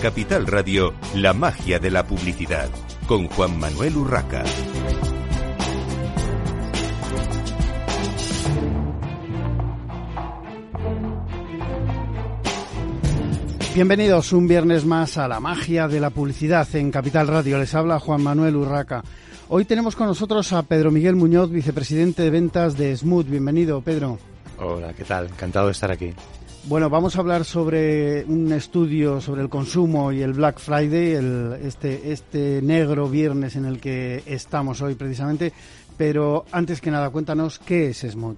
Capital Radio, la magia de la publicidad, con Juan Manuel Urraca. Bienvenidos un viernes más a la magia de la publicidad en Capital Radio. Les habla Juan Manuel Urraca. Hoy tenemos con nosotros a Pedro Miguel Muñoz, vicepresidente de ventas de Smooth. Bienvenido, Pedro. Hola, ¿qué tal? Encantado de estar aquí. Bueno, vamos a hablar sobre un estudio sobre el consumo y el Black Friday, el, este, este negro viernes en el que estamos hoy precisamente. Pero antes que nada, cuéntanos qué es Smooth.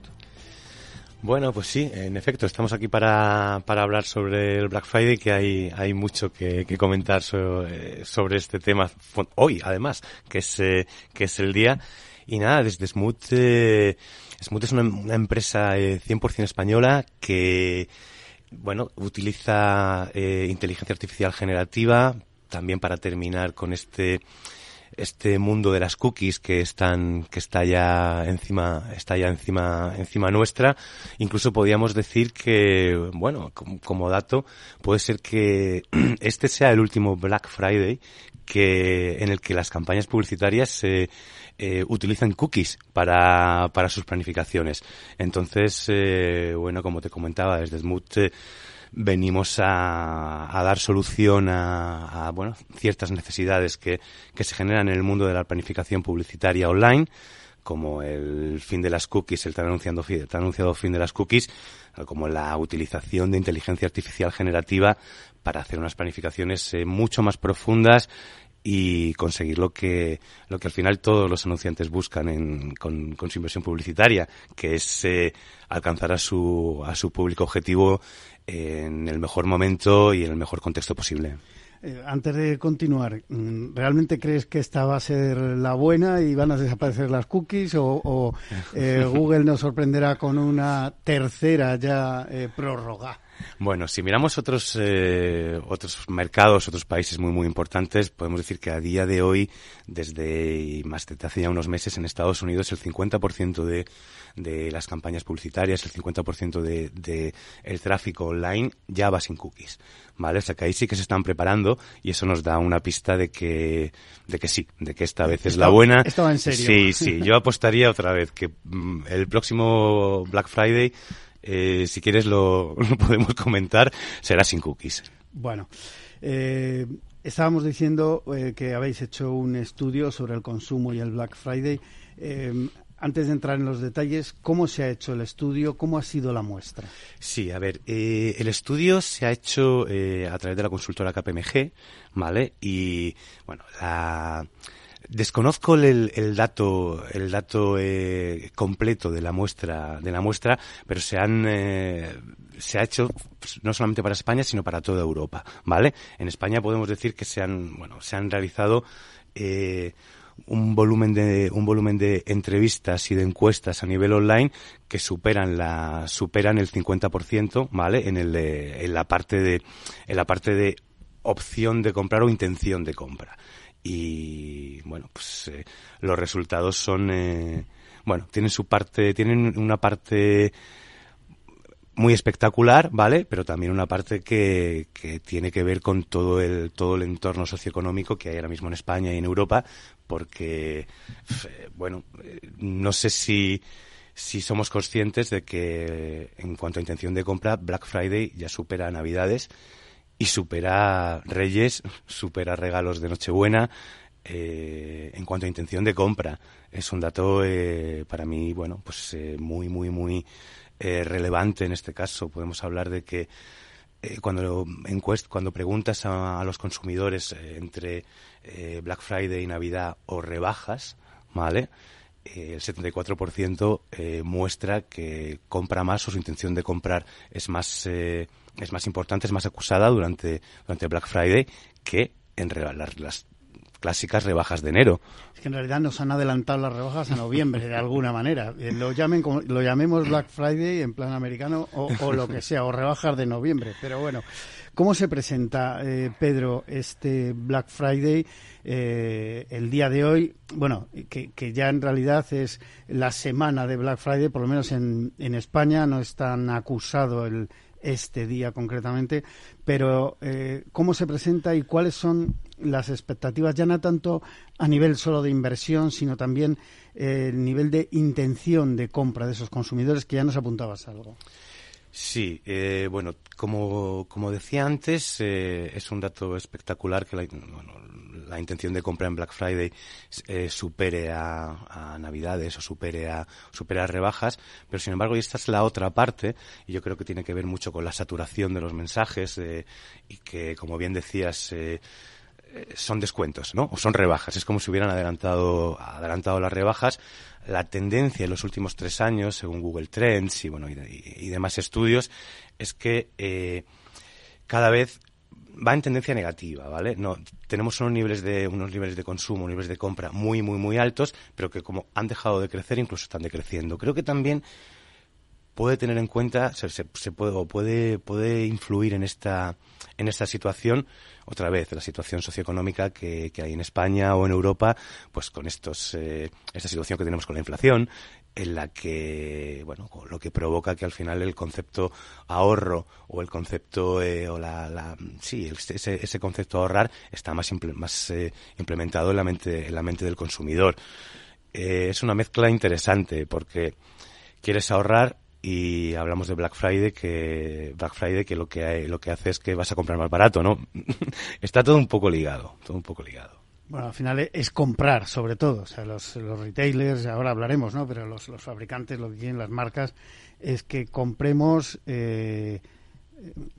Bueno, pues sí, en efecto, estamos aquí para, para hablar sobre el Black Friday, que hay, hay mucho que, comentar sobre, sobre, este tema hoy, además, que es, eh, que es el día. Y nada, desde Smooth, eh, Smooth es una, una empresa eh, 100% española que, bueno, utiliza eh, inteligencia artificial generativa también para terminar con este este mundo de las cookies que están que está ya encima está ya encima encima nuestra incluso podríamos decir que bueno como, como dato puede ser que este sea el último Black Friday que en el que las campañas publicitarias se eh, utilizan cookies para, para sus planificaciones. Entonces, eh, bueno, como te comentaba, desde Smooth eh, venimos a, a, dar solución a, a, bueno, ciertas necesidades que, que se generan en el mundo de la planificación publicitaria online como el fin de las cookies, el tan anunciado, tan anunciado fin de las cookies, como la utilización de inteligencia artificial generativa para hacer unas planificaciones eh, mucho más profundas y conseguir lo que, lo que al final todos los anunciantes buscan en, con, con, su inversión publicitaria, que es eh, alcanzar a su, a su público objetivo en el mejor momento y en el mejor contexto posible. Eh, antes de continuar, mm, ¿realmente crees que esta va a ser la buena y van a desaparecer las cookies o, o eh, Google nos sorprenderá con una tercera ya prórroga? Bueno, si miramos otros eh, otros mercados, otros países muy muy importantes, podemos decir que a día de hoy, desde más de hace ya unos meses en Estados Unidos, el 50% de, de las campañas publicitarias, el 50% de, de el tráfico online ya va sin cookies, ¿vale? O sea que ahí sí que se están preparando y eso nos da una pista de que de que sí, de que esta vez es la buena. Estaba en serio. Sí, sí. Yo apostaría otra vez que mm, el próximo Black Friday eh, si quieres lo, lo, podemos comentar, será sin cookies. Bueno, eh, estábamos diciendo eh, que habéis hecho un estudio sobre el consumo y el Black Friday. Antes de entrar en los detalles, ¿cómo se ha hecho el estudio? ¿Cómo ha sido la muestra? Sí, a ver, el estudio se ha hecho a través de la consultora KPMG, ¿vale? Y, bueno, la Desconozco el, dato, el dato eh, completo de la muestra, de la muestra, pero se han, eh, se ha hecho pues, no solamente para España, sino para toda Europa, ¿vale? En España podemos decir que se han, bueno, se han realizado eh, un volumen de un volumen de entrevistas y de encuestas a nivel online que superan la superan el 50%, ¿vale? En el en la parte de en la parte de opción de comprar o intención de compra y bueno pues eh, los resultados son eh, bueno tienen su parte tienen una parte muy espectacular vale pero también una parte que, que tiene que ver con todo el todo el entorno socioeconómico que hay ahora mismo en España y en Europa porque eh, bueno no sé si si somos conscientes de que en cuanto a intención de compra Black Friday ya supera Navidades y supera Reyes, supera regalos de Nochebuena. Eh, en cuanto a intención de compra, es un dato eh, para mí, bueno, pues eh, muy, muy, muy eh, relevante en este caso. Podemos hablar de que eh, cuando encuest cuando preguntas a, a los consumidores entre Black Friday y Navidad o rebajas, ¿vale? el 74% eh, muestra que compra más o su intención de comprar es más es más importante, es más acusada durante durante Black Friday que en las, las clásicas rebajas de enero. Es que en realidad nos han adelantado las rebajas a noviembre de alguna manera. Eh, lo llamen lo llamemos Black Friday en plan americano o, lo que sea, o rebajas de noviembre. Pero bueno, ¿cómo se presenta, eh, Pedro, este Black Friday eh, el día de hoy? Bueno, que, ya en realidad es la semana de Black Friday, por lo menos en, en España no es tan acusado el, este día concretamente, pero eh, cómo se presenta y cuáles son las expectativas, ya no tanto a nivel solo de inversión, sino también eh, el nivel de intención de compra de esos consumidores, que ya nos apuntabas algo. Sí, eh, bueno, como, como decía antes, es un dato espectacular que la, la intención de compra en Black Friday eh, supere a, Navidades o supere a, supere a rebajas, pero sin embargo, y esta es la otra parte, y yo creo que tiene que ver mucho con la saturación de los mensajes eh, y que, como bien decías, eh, son descuentos, ¿no? O son rebajas. Es como si hubieran adelantado, adelantado las rebajas. La tendencia en los últimos tres años, según Google Trends y bueno y, demás estudios, es que cada vez va en tendencia negativa, ¿vale? No, tenemos unos niveles de unos niveles de consumo, niveles de compra muy muy muy altos, pero que como han dejado de crecer, incluso están decreciendo. Creo que también puede tener en cuenta, se, se, puede puede puede influir en esta en esta situación otra vez la situación socioeconómica que, que hay en España o en Europa, pues con estos eh, esta situación que tenemos con la inflación, en la que, bueno, lo que provoca que al final el concepto ahorro o el concepto, eh, o la, la, sí, ese, ese concepto ahorrar está más, más eh, implementado en la mente, en la mente del consumidor. Eh, es una mezcla interesante porque quieres ahorrar y hablamos de Black Friday que Black Friday que lo que lo que hace es que vas a comprar más barato, ¿no? está todo un poco ligado, todo un poco ligado. Bueno, al final es comprar, sobre todo. O sea, los, los retailers, ahora hablaremos, ¿no? Pero los, los, fabricantes, lo que quieren las marcas, es que compremos eh,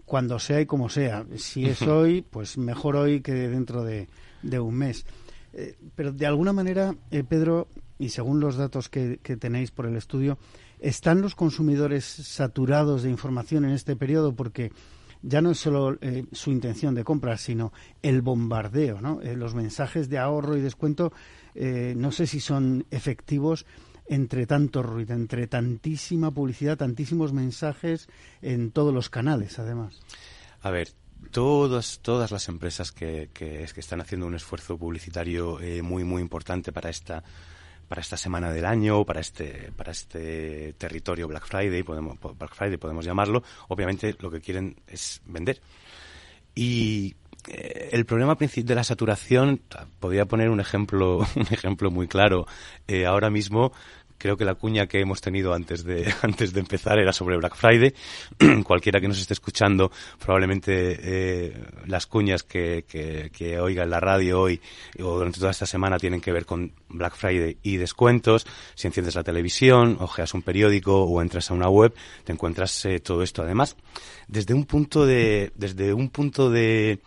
cuando sea y como sea. Si es hoy, pues mejor hoy que dentro de, de un mes. Eh, pero de alguna manera, eh, Pedro, y según los datos que, que tenéis por el estudio, ¿están los consumidores saturados de información en este periodo? Porque ya no es solo eh, su intención de compra, sino el bombardeo, ¿no? Eh, los mensajes de ahorro y descuento, eh, no sé si son efectivos entre tanto ruido, entre tantísima publicidad, tantísimos mensajes en todos los canales, además. A ver, todas todas las empresas que, que, que están haciendo un esfuerzo publicitario muy muy importante para esta para esta semana del año, para este, para este territorio Black Friday, podemos, Black Friday podemos llamarlo, obviamente lo que quieren es vender. Y eh, el problema de la saturación, podría poner un ejemplo, un ejemplo muy claro. Eh, ahora mismo Creo que la cuña que hemos tenido antes de, antes de empezar era sobre Black Friday. Cualquiera que nos esté escuchando, probablemente eh, las cuñas que, que, oiga en la radio hoy o durante toda esta semana tienen que ver con Black Friday y descuentos. Si enciendes la televisión, ojeas un periódico o entras a una web, te encuentras eh, todo esto. Además, desde un punto de, desde un punto de,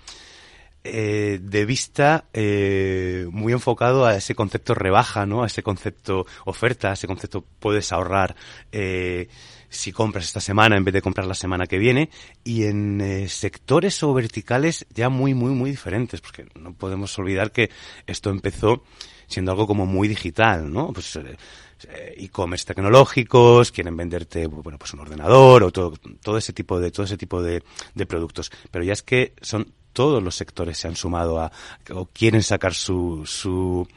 eh, de vista eh, muy enfocado a ese concepto rebaja, ¿no? A ese concepto oferta, a ese concepto puedes ahorrar eh, si compras esta semana en vez de comprar la semana que viene y en eh, sectores o verticales ya muy, muy, muy diferentes, porque no podemos olvidar que esto empezó siendo algo como muy digital, ¿no? Pues eh, e-commerce tecnológicos, quieren venderte bueno pues un ordenador o todo, todo ese tipo de todo ese tipo de, de productos, pero ya es que son todos los sectores se han sumado a, o quieren sacar su, su,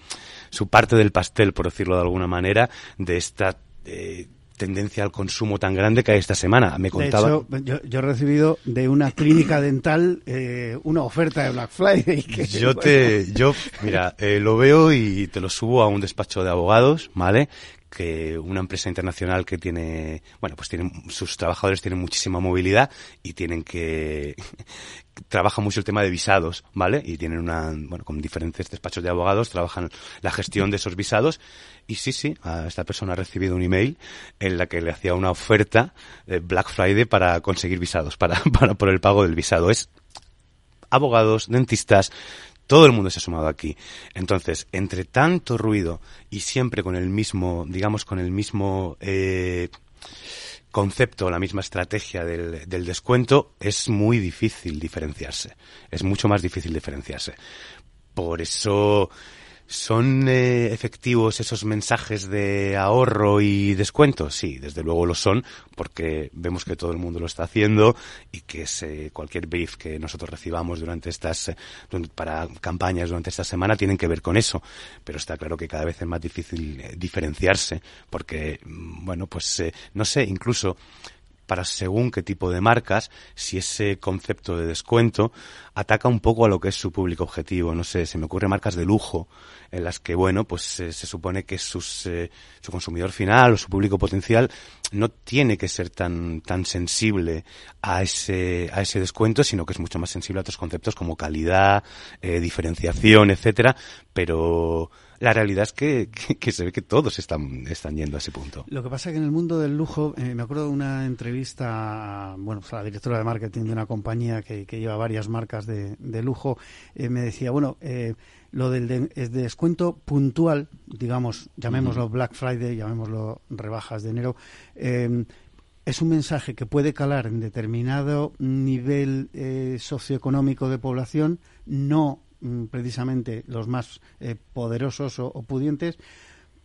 su parte del pastel, por decirlo de alguna manera, de esta eh, tendencia al consumo tan grande que hay esta semana. Me contaba. De hecho, yo, he recibido de una clínica dental eh, una oferta de Black Friday. yo te, yo, mira, eh, lo veo y te lo subo a un despacho de abogados, ¿vale? que una empresa internacional que tiene, bueno, pues tienen, sus trabajadores tienen muchísima movilidad y tienen que, trabaja mucho el tema de visados, ¿vale? Y tienen una, bueno, con diferentes despachos de abogados, trabajan la gestión de esos visados. Y sí, sí, esta persona ha recibido un email en la que le hacía una oferta de Black Friday para conseguir visados, para, para por el pago del visado. Es abogados, dentistas, todo el mundo se ha sumado aquí. Entonces, entre tanto ruido y siempre con el mismo, digamos, con el mismo eh, concepto, la misma estrategia del, del descuento, es muy difícil diferenciarse. Es mucho más difícil diferenciarse. Por eso ¿Son eh, efectivos esos mensajes de ahorro y descuento? Sí, desde luego lo son, porque vemos que todo el mundo lo está haciendo y que cualquier brief que nosotros recibamos durante estas, eh, para campañas durante esta semana tienen que ver con eso. Pero está claro que cada vez es más difícil eh, diferenciarse, porque, mm, bueno, pues, no sé, incluso para según qué tipo de marcas, si ese concepto de descuento ataca un poco a lo que es su público objetivo. No sé, se me ocurre marcas de lujo en las que, bueno, pues eh, se supone que sus, eh, su consumidor final o su público potencial no tiene que ser tan, tan sensible a ese, a ese descuento, sino que es mucho más sensible a otros conceptos como calidad, eh, diferenciación, etcétera, pero la realidad es que, que, se ve que todos están, están yendo a ese punto. Lo que pasa es que en el mundo del lujo, eh, me acuerdo de una entrevista bueno, pues a la directora de marketing de una compañía que, que lleva varias marcas de, de lujo, eh, me decía, bueno, eh, lo del descuento puntual, digamos, llamémoslo Black Friday, llamémoslo rebajas de enero, es un mensaje que puede calar en determinado nivel socioeconómico de población, no precisamente los más eh, poderosos o, pudientes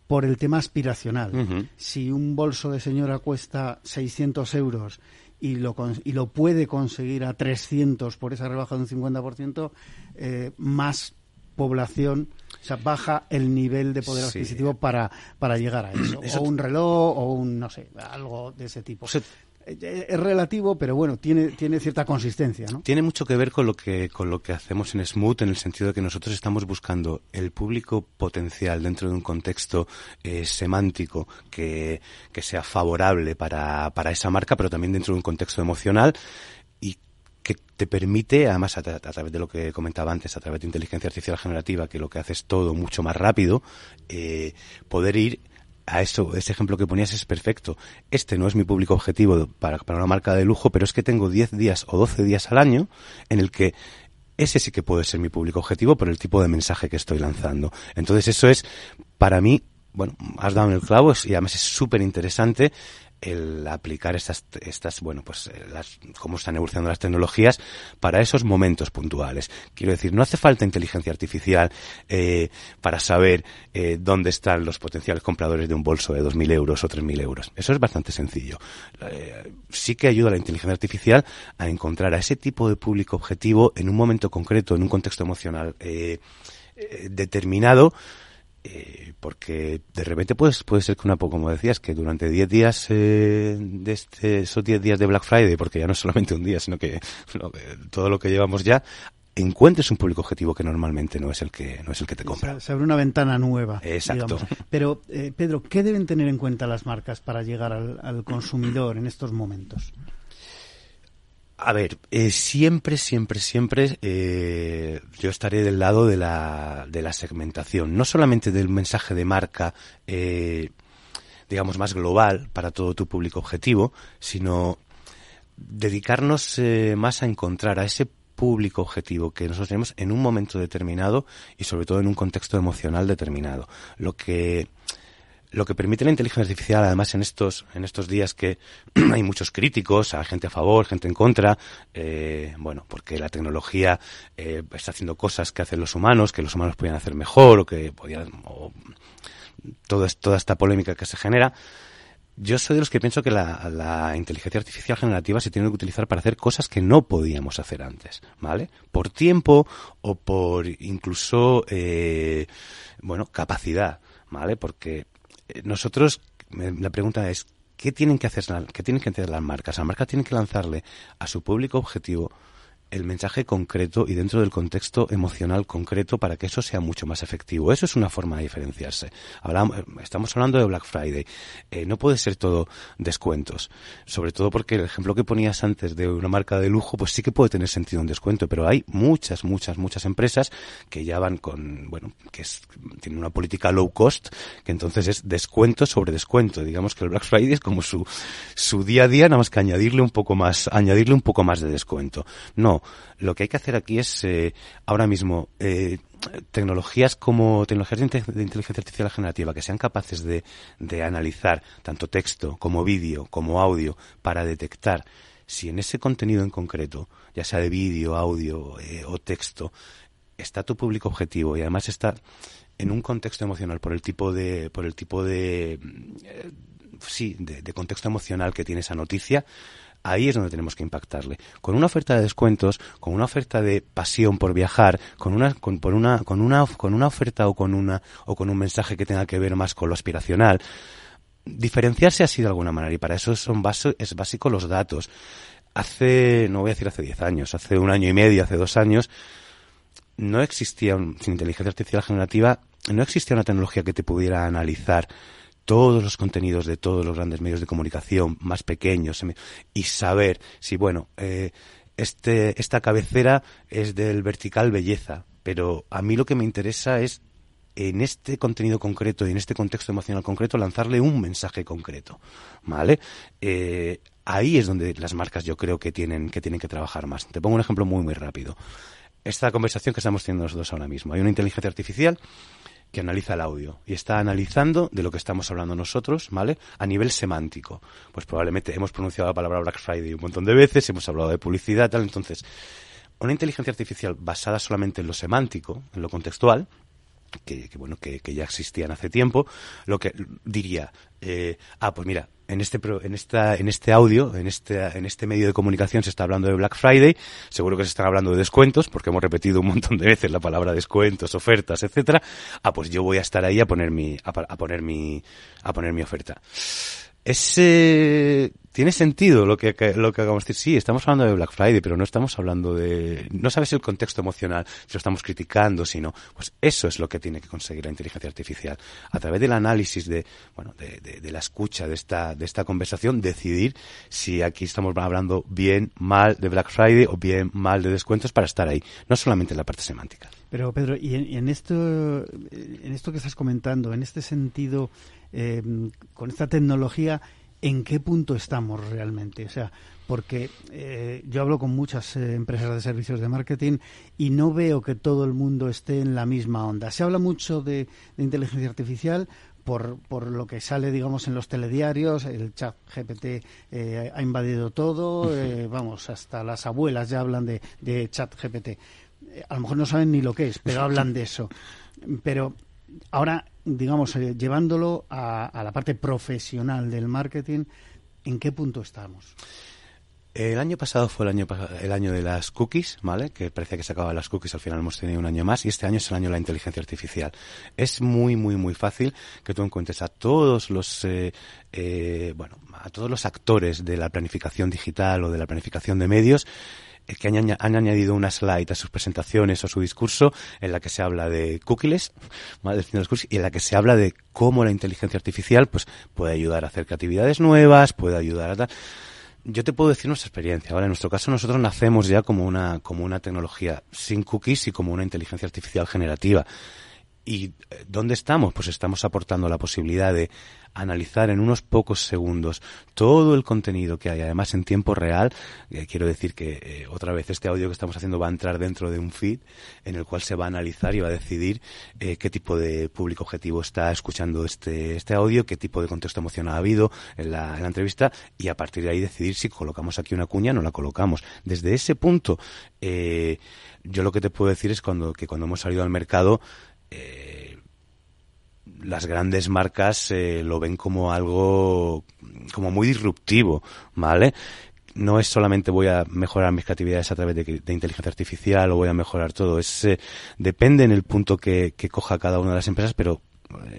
por el tema aspiracional. Si un bolso de señora cuesta 600 euros y lo, y lo puede conseguir a 300 por esa rebaja de un 50%, eh, más población, o sea, baja el nivel de poder adquisitivo para, para llegar a eso. O un reloj o un, no sé, algo de ese tipo. Eh, es relativo, pero bueno, tiene, tiene cierta consistencia, ¿no? Tiene mucho que ver con lo que, con lo que hacemos en Smooth, en el sentido de que nosotros estamos buscando el público potencial dentro de un contexto eh, semántico que, que sea favorable para, para esa marca, pero también dentro de un contexto emocional y que te permite, además a, través de lo que comentaba antes, a través de inteligencia artificial generativa, que lo que hace es todo mucho más rápido, eh, poder ir a eso, ese ejemplo que ponías es perfecto. Este no es mi público objetivo para, para una marca de lujo, pero es que tengo 10 días o 12 días al año en el que ese sí que puede ser mi público objetivo por el tipo de mensaje que estoy lanzando. Entonces eso es, para mí, bueno, has dado en el clavo y además es súper interesante el aplicar estas, estas bueno, pues eh, las, cómo están evolucionando las tecnologías para esos momentos puntuales. Quiero decir, no hace falta inteligencia artificial eh, para saber eh, dónde están los potenciales compradores de un bolso de 2.000 euros o 3.000 euros. Eso es bastante sencillo. Eh, sí que ayuda la inteligencia artificial a encontrar a ese tipo de público objetivo en un momento concreto, en un contexto emocional eh, eh determinado, eh, porque de repente puede, puede ser que una poco, como decías, que durante 10 días eh, de este, esos 10 días de Black Friday, porque ya no es solamente un día, sino que todo lo que llevamos ya, encuentres un público objetivo que normalmente no es el que no es el que te compra. Se, abre una ventana nueva. Exacto. Pero eh, Pedro, ¿qué deben tener en cuenta las marcas para llegar al consumidor en estos momentos? A ver, eh, siempre, siempre, siempre eh, yo estaré del lado de la, de la segmentación, no solamente del mensaje de marca, eh, digamos, más global para todo tu público objetivo, sino dedicarnos eh, más a encontrar a ese público objetivo que nosotros tenemos en un momento determinado y sobre todo en un contexto emocional determinado. Lo que lo que permite la inteligencia artificial, además en estos, en estos días que hay muchos críticos, hay gente a favor, gente en contra, eh, bueno, porque la tecnología eh, está haciendo cosas que hacen los humanos, que los humanos podían hacer mejor, o que podían, o toda, toda esta polémica que se genera. Yo soy de los que pienso que la, la, inteligencia artificial generativa se tiene que utilizar para hacer cosas que no podíamos hacer antes, ¿vale? Por tiempo o por incluso, eh, bueno, capacidad, ¿vale? Porque nosotros, la pregunta es, ¿qué tienen que hacer, qué tienen que hacer las marcas? Las marcas tienen que lanzarle a su público objetivo el mensaje concreto y dentro del contexto emocional concreto para que eso sea mucho más efectivo. Eso es una forma de diferenciarse. Hablamos, estamos hablando de Black Friday. Eh, no puede ser todo descuentos. Sobre todo porque el ejemplo que ponías antes de una marca de lujo, pues sí que puede tener sentido un descuento, pero hay muchas, muchas, muchas empresas que ya van con, bueno, que es, tienen una política low cost, que entonces es descuento sobre descuento. Digamos que el Black Friday es como su, su día a día, nada más que añadirle un poco más, añadirle un poco más de descuento. No, lo que hay que hacer aquí es, eh, ahora mismo, eh, tecnologías como tecnologías de, inteligencia artificial generativa que sean capaces de, de analizar tanto texto como vídeo como audio para detectar si en ese contenido en concreto, ya sea de vídeo, audio eh, o texto, está tu público objetivo y además está en un contexto emocional por el tipo de por el tipo de eh, sí de, contexto emocional que tiene esa noticia ahí es donde tenemos que impactarle. Con una oferta de descuentos con una oferta de pasión por viajar con una con por una con una con una oferta o con una o con un mensaje que tenga que ver más con lo aspiracional. Diferenciarse así de alguna manera y para eso son es básico los datos. Hace no voy a decir hace 10 años hace un año y medio hace dos años no existía, sin inteligencia artificial generativa, no existía una tecnología que te pudiera analizar todos los contenidos de todos los grandes medios de comunicación, más pequeños, y saber si, bueno, eh, este, esta cabecera es del vertical belleza, pero a mí lo que me interesa es en este contenido concreto y en este contexto emocional concreto lanzarle un mensaje concreto, ¿vale? Eh, ahí es donde las marcas yo creo que tienen que tienen que trabajar más. Te pongo un ejemplo muy muy rápido esta conversación que estamos teniendo nosotros ahora mismo. Hay una inteligencia artificial que analiza el audio y está analizando de lo que estamos hablando nosotros, ¿vale? A nivel semántico. Pues probablemente hemos pronunciado la palabra Black Friday un montón de veces, hemos hablado de publicidad, tal. Entonces, una inteligencia artificial basada solamente en lo semántico, en lo contextual, que, bueno que, ya existían hace tiempo, lo que diría, eh, ah, pues mira, en este en esta en este audio, en este en este medio de comunicación se está hablando de Black Friday, seguro que se están hablando de descuentos porque hemos repetido un montón de veces la palabra descuentos, ofertas, etcétera. Ah, pues yo voy a estar ahí a poner mi a poner mi a poner mi oferta. Ese tiene sentido lo que, lo que acabamos de decir. Sí, estamos hablando de Black Friday, pero no estamos hablando de... No sabes el contexto emocional, si lo estamos criticando, sino... Pues eso es lo que tiene que conseguir la inteligencia artificial. A través del análisis de, bueno, de, de, la escucha de esta, de esta conversación, decidir si aquí estamos hablando bien, mal de Black Friday o bien, mal de descuentos para estar ahí. No solamente en la parte semántica. Pero Pedro, y en, esto, en esto que estás comentando, en este sentido, eh, con esta tecnología, en qué punto estamos realmente. O sea, porque eh, yo hablo con muchas eh, empresas de servicios de marketing y no veo que todo el mundo esté en la misma onda. Se habla mucho de, inteligencia artificial por, por, lo que sale, digamos, en los telediarios, el chat GPT eh, ha invadido todo, vamos, hasta las abuelas ya hablan de, de chat GPT. a lo mejor no saben ni lo que es, pero hablan de eso. Pero ahora, digamos, eh, llevándolo a, la parte profesional del marketing, ¿en qué punto estamos? El año pasado fue el año, el año de las cookies, ¿vale? Que parecía que se acababan las cookies, al final hemos tenido un año más y este año es el año de la inteligencia artificial. Es muy, muy, muy fácil que tú encuentres a todos los, eh, eh, bueno, a todos los actores de la planificación digital o de la planificación de medios que han, añadido una slide a sus presentaciones o su discurso en la que se habla de cookies, y en la que se habla de cómo la inteligencia artificial pues puede ayudar a hacer creatividades nuevas, puede ayudar a tal. Yo te puedo decir nuestra experiencia, ¿vale? En nuestro caso nosotros nacemos ya como una, como una tecnología sin cookies y como una inteligencia artificial generativa. ¿Y eh, dónde estamos? Pues estamos aportando la posibilidad de analizar en unos pocos segundos todo el contenido que hay, además en tiempo real. Eh, quiero decir que eh, otra vez este audio que estamos haciendo va a entrar dentro de un feed en el cual se va a analizar y va a decidir qué tipo de público objetivo está escuchando este, este audio, qué tipo de contexto emocional ha habido en la, en la entrevista y a partir de ahí decidir si colocamos aquí una cuña o no la colocamos. Desde ese punto, yo lo que te puedo decir es cuando, que cuando hemos salido al mercado, eh, las grandes marcas eh, lo ven como algo como muy disruptivo, ¿vale? No es solamente voy a mejorar mis creatividades a través de, inteligencia artificial o voy a mejorar todo. Es eh, depende en el punto que, coja cada una de las empresas, pero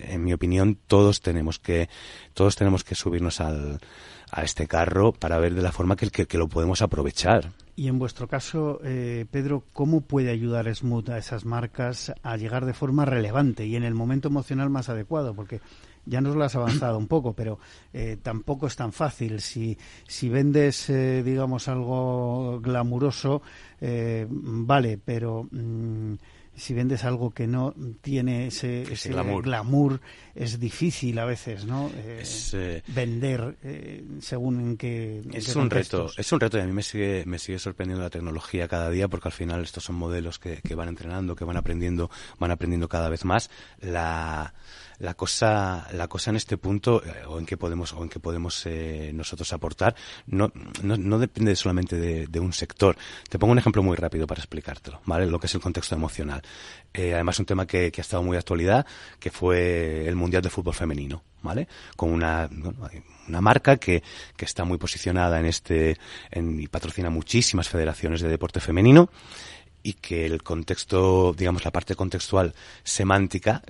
en mi opinión todos tenemos que todos tenemos que subirnos al, a este carro para ver de la forma que lo podemos aprovechar. Y en vuestro caso, eh, Pedro, ¿cómo puede ayudar Smooth a esas marcas a llegar de forma relevante y en el momento emocional más adecuado? Porque ya nos lo has avanzado un poco, pero eh, tampoco es tan fácil. Si, si vendes, eh, digamos, algo glamuroso, vale, pero mm, si vendes algo que no tiene ese, glamour. es difícil a veces, ¿no? Eh, vender según en qué. es un reto, es un reto y a mí me sigue, me sigue sorprendiendo la tecnología cada día porque al final estos son modelos que, que van entrenando, que van aprendiendo, van aprendiendo cada vez más. La la cosa, la cosa en este punto, eh, o en que podemos, o en que podemos eh, nosotros aportar, no, no, no depende solamente de, de, un sector. Te pongo un ejemplo muy rápido para explicártelo, ¿vale? Lo que es el contexto emocional. Eh, además, un tema que, que, ha estado muy de actualidad, que fue el Mundial de Fútbol Femenino, ¿vale? Con una, una marca que, que está muy posicionada en este, en, y patrocina muchísimas federaciones de deporte femenino y que el contexto, digamos, la parte contextual semántica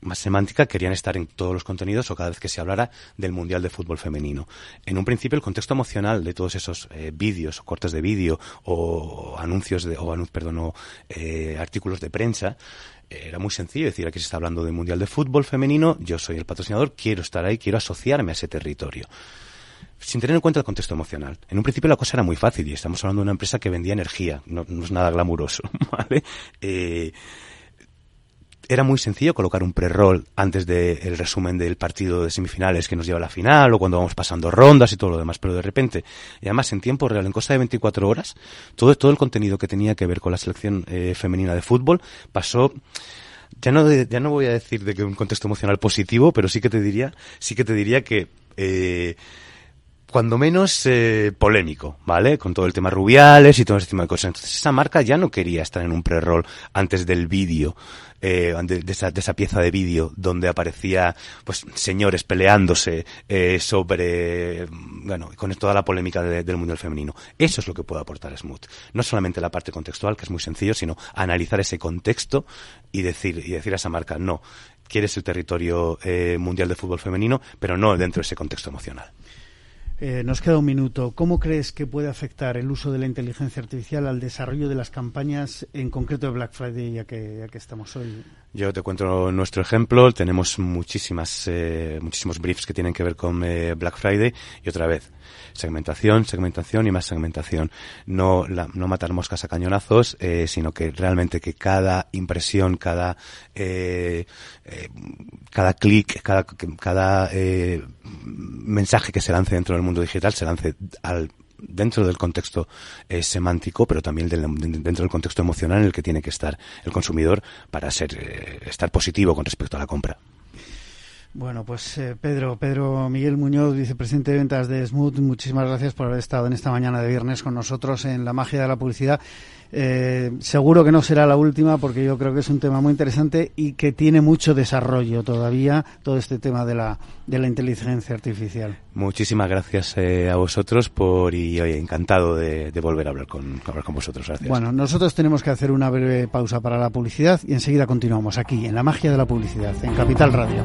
más semántica querían estar en todos los contenidos o cada vez que se hablara del Mundial de Fútbol Femenino. En un principio el contexto emocional de todos esos eh, vídeos o cortes de vídeo o anuncios de, o perdón, eh, artículos de prensa eh, era muy sencillo decir aquí se está hablando del Mundial de Fútbol Femenino, yo soy el patrocinador, quiero estar ahí, quiero asociarme a ese territorio sin tener en cuenta el contexto emocional. En un principio la cosa era muy fácil y estamos hablando de una empresa que vendía energía, no, es nada glamuroso, ¿vale? Era muy sencillo colocar un pre-roll antes del resumen del partido de semifinales que nos lleva a la final o cuando vamos pasando rondas y todo lo demás, pero de repente, y además en tiempo real, en cosa de 24 horas, todo, todo el contenido que tenía que ver con la selección eh, femenina de fútbol pasó ya no ya no voy a decir de que un contexto emocional positivo, pero sí que te diría, sí que te diría que eh, cuando menos eh, polémico, ¿vale? Con todo el tema rubiales y todo ese tipo de cosas. Entonces esa marca ya no quería estar en un pre-roll antes del vídeo, eh, de, esa, de, esa, pieza de vídeo donde aparecía pues señores peleándose eh, sobre, bueno, con toda la polémica del mundo femenino. Eso es lo que puede aportar Smooth. No solamente la parte contextual, que es muy sencillo, sino analizar ese contexto y decir, y decir a esa marca, no, quieres el territorio eh, mundial de fútbol femenino, pero no dentro de ese contexto emocional. Eh, nos queda un minuto. ¿Cómo crees que puede afectar el uso de la inteligencia artificial al desarrollo de las campañas, en concreto de Black Friday, ya ya que estamos hoy? Yo te cuento nuestro ejemplo. Tenemos muchísimas, eh, muchísimos briefs que tienen que ver con eh, Black Friday y otra vez, segmentación, segmentación y más segmentación. No, la, no matar moscas a cañonazos, eh, sino que realmente que cada impresión, cada, eh, cada clic, cada, cada mensaje que se lance dentro del mundo digital se lance al dentro del contexto eh, semántico, pero también del, dentro del contexto emocional en el que tiene que estar el consumidor para ser, eh, estar positivo con respecto a la compra. Bueno, pues eh, Pedro, Pedro Miguel Muñoz, vicepresidente de ventas de Smooth, muchísimas gracias por haber estado en esta mañana de viernes con nosotros en la magia de la publicidad. Eh, seguro que no será la última porque yo creo que es un tema muy interesante y que tiene mucho desarrollo todavía todo este tema de la, de la inteligencia artificial. Muchísimas gracias eh, a vosotros por y hoy encantado de, de, volver a hablar con, hablar con vosotros. Gracias. Bueno, nosotros tenemos que hacer una breve pausa para la publicidad y enseguida continuamos aquí en la magia de la publicidad en Capital Radio.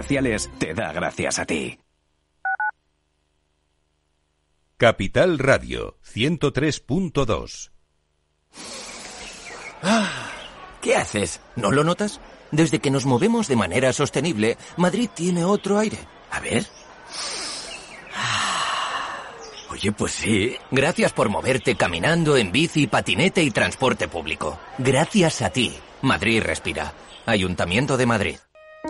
te da gracias a ti. Capital Radio 103.2 ah, ¿Qué haces? ¿No lo notas? Desde que nos movemos de manera sostenible, Madrid tiene otro aire. A ver. Ah, oye, pues sí. Gracias por moverte caminando, en bici, patinete y transporte público. Gracias a ti. Madrid respira. Ayuntamiento de Madrid.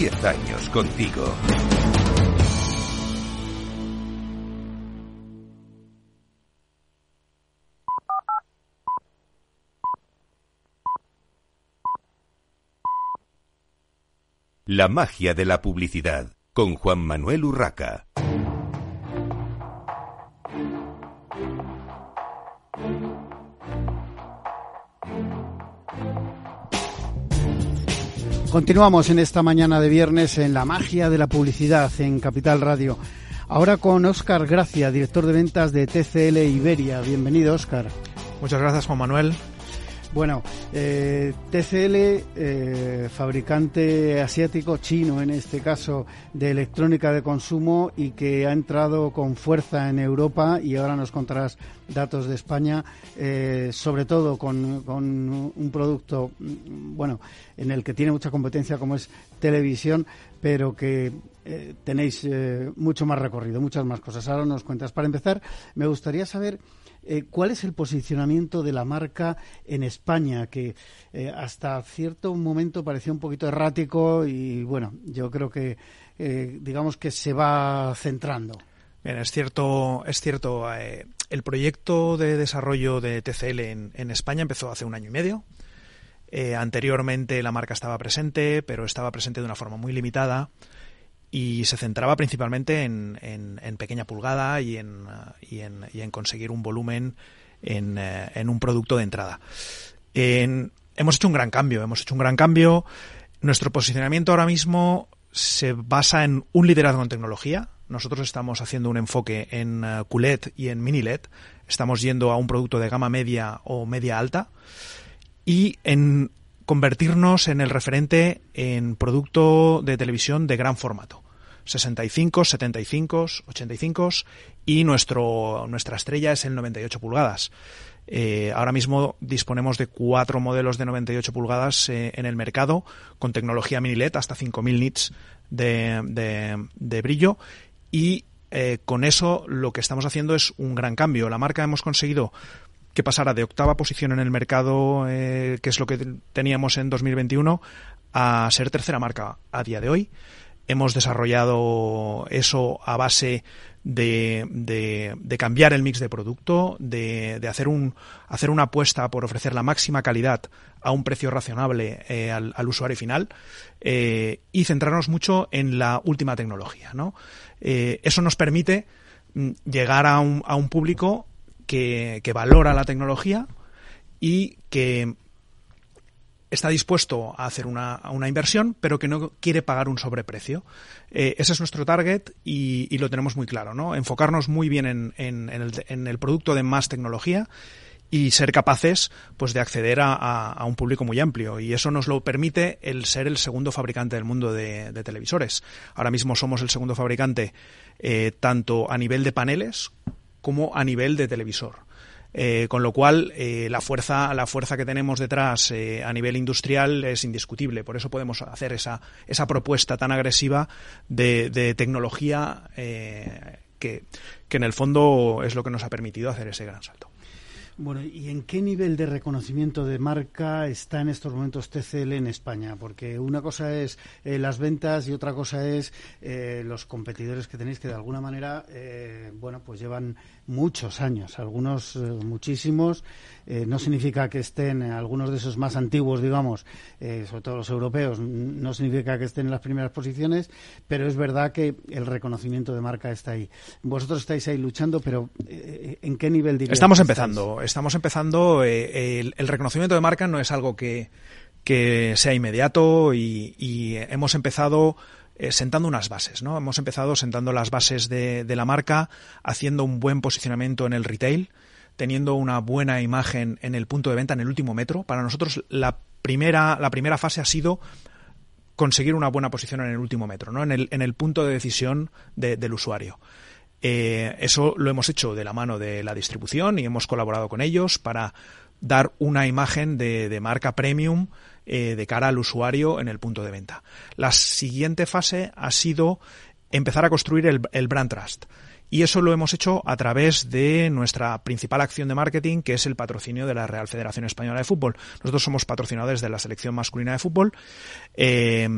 Diez años contigo. La magia de la publicidad con Juan Manuel Urraca. Continuamos en esta mañana de viernes en la magia de la publicidad en Capital Radio. Ahora con Óscar Gracia, director de ventas de TCL Iberia. Bienvenido, Óscar. Muchas gracias, Juan Manuel. Bueno, eh, TCL, eh, fabricante asiático, chino en este caso, de electrónica de consumo y que ha entrado con fuerza en Europa y ahora nos contarás datos de España, eh, sobre todo con, con, un producto, mm, bueno, en el que tiene mucha competencia como es televisión, pero que eh, tenéis eh, mucho más recorrido, muchas más cosas. Ahora nos cuentas. Para empezar, me gustaría saber ¿Cuál es el posicionamiento de la marca en España? Que hasta cierto momento parecía un poquito errático y bueno, yo creo que digamos que se va centrando. Bien, es cierto, es cierto. El proyecto de desarrollo de TCL en, España empezó hace un año y medio. anteriormente la marca estaba presente, pero estaba presente de una forma muy limitada y se centraba principalmente en, en, pequeña pulgada y en, y y en conseguir un volumen en, eh, en un producto de entrada. hemos hecho un gran cambio, hemos hecho un gran cambio. Nuestro posicionamiento ahora mismo se basa en un liderazgo en tecnología. Nosotros estamos haciendo un enfoque en uh, QLED y en mini LED. Estamos yendo a un producto de gama media o media alta. Y en convertirnos en el referente en producto de televisión de gran formato. 65, 75, 85 y nuestro, nuestra estrella es el 98 pulgadas. Eh, ahora mismo disponemos de cuatro modelos de 98 pulgadas eh, en el mercado con tecnología mini LED hasta 5000 nits de, brillo y eh, con eso lo que estamos haciendo es un gran cambio. La marca hemos conseguido que pasara de octava posición en el mercado, eh, que es lo que teníamos en 2021, a ser tercera marca a día de hoy. Hemos desarrollado eso a base de, de, cambiar el mix de producto, de, de, hacer, un, hacer una apuesta por ofrecer la máxima calidad a un precio razonable eh, al, usuario final eh, y centrarnos mucho en la última tecnología. ¿no? eso nos permite mm, llegar a un, a un público que, valora la tecnología y que está dispuesto a hacer una, una, inversión, pero que no quiere pagar un sobreprecio. Eh, ese es nuestro target y, lo tenemos muy claro, ¿no? Enfocarnos muy bien en, en, el, producto de más tecnología y ser capaces pues de acceder a, un público muy amplio y eso nos lo permite el ser el segundo fabricante del mundo de, televisores ahora mismo somos el segundo fabricante eh, tanto a nivel de paneles como a nivel de televisor. Eh, con lo cual, eh, la, fuerza, la fuerza que tenemos detrás eh, a nivel industrial es indiscutible. Por eso podemos hacer esa, esa propuesta tan agresiva de, tecnología que, que en el fondo es lo que nos ha permitido hacer ese gran salto. Bueno, ¿y en qué nivel de reconocimiento de marca está en estos momentos TCL en España? Porque una cosa es eh, las ventas y otra cosa es eh, los competidores que tenéis que de alguna manera, eh, bueno, pues llevan muchos años, algunos muchísimos. no significa que estén algunos de esos más antiguos, digamos, sobre todo los europeos, no significa que estén en las primeras posiciones, pero es verdad que el reconocimiento de marca está ahí. Vosotros estáis ahí luchando, pero ¿en qué nivel diríais? Estamos empezando estamos empezando, eh, el, reconocimiento de marca no es algo que, sea inmediato y, hemos empezado eh, sentando unas bases, ¿no? Hemos empezado sentando las bases de, la marca, haciendo un buen posicionamiento en el retail, teniendo una buena imagen en el punto de venta, en el último metro. Para nosotros la primera, la primera fase ha sido conseguir una buena posición en el último metro, ¿no? en, el, en el punto de decisión del usuario. Eh, eso lo hemos hecho de la mano de la distribución y hemos colaborado con ellos para dar una imagen de, marca premium eh, de cara al usuario en el punto de venta. La siguiente fase ha sido empezar a construir el, el brand trust. Y eso lo hemos hecho a través de nuestra principal acción de marketing, que es el patrocinio de la Real Federación Española de Fútbol. Nosotros somos patrocinadores de la selección masculina de fútbol. Eh,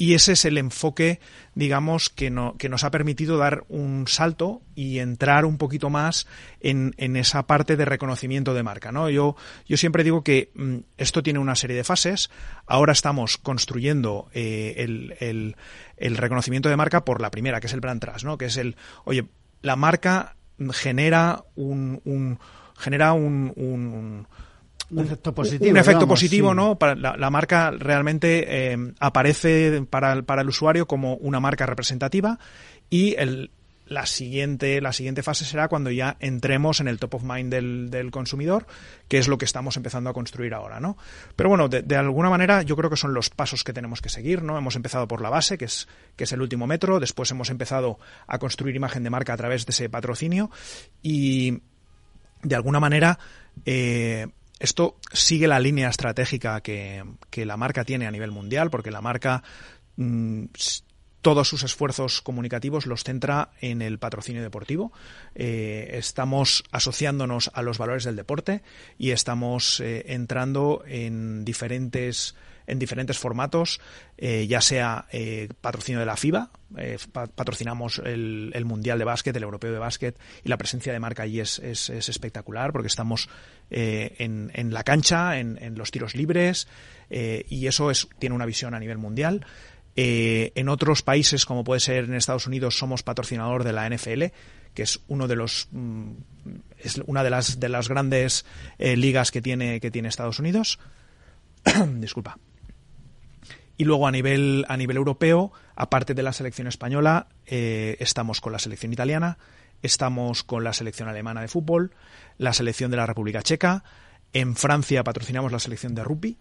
y ese es el enfoque, digamos, que, no, que nos ha permitido dar un salto y entrar un poquito más en, esa parte de reconocimiento de marca. ¿no? Yo, yo siempre digo que mm, esto tiene una serie de fases. Ahora estamos construyendo eh, el, el, reconocimiento de marca por la primera, que es el brand trust, ¿no? que es el, oye, la marca genera un, un genera un un efecto positivo. Un efecto positivo, ¿no? Para la, marca realmente eh, aparece para, para, el usuario como una marca representativa y el, la siguiente, la siguiente fase será cuando ya entremos en el top of mind del, del consumidor, que es lo que estamos empezando a construir ahora, ¿no? Pero bueno, de, de, alguna manera yo creo que son los pasos que tenemos que seguir, ¿no? Hemos empezado por la base, que es, que es el último metro, después hemos empezado a construir imagen de marca a través de ese patrocinio y de alguna manera eh, esto sigue la línea estratégica que, la marca tiene a nivel mundial, porque la marca mmm, todos sus esfuerzos comunicativos los centra en el patrocinio deportivo. Eh, estamos asociándonos a los valores del deporte y estamos eh, entrando en diferentes en diferentes formatos, eh, ya sea eh, patrocinio de la FIBA, eh, patrocinamos el, el, Mundial de Básquet, el Europeo de Básquet, y la presencia de marca allí es, es, es espectacular porque estamos eh, en, en, la cancha, en, en los tiros libres, y eso es, tiene una visión a nivel mundial. en otros países, como puede ser en Estados Unidos, somos patrocinador de la NFL, que es uno de los mm, es una de las de las grandes ligas que tiene que tiene Estados Unidos. Disculpa. Y luego a nivel, a nivel europeo, aparte de la selección española, eh, estamos con la selección italiana, estamos con la selección alemana de fútbol, la selección de la República Checa, en Francia patrocinamos la selección de rugby,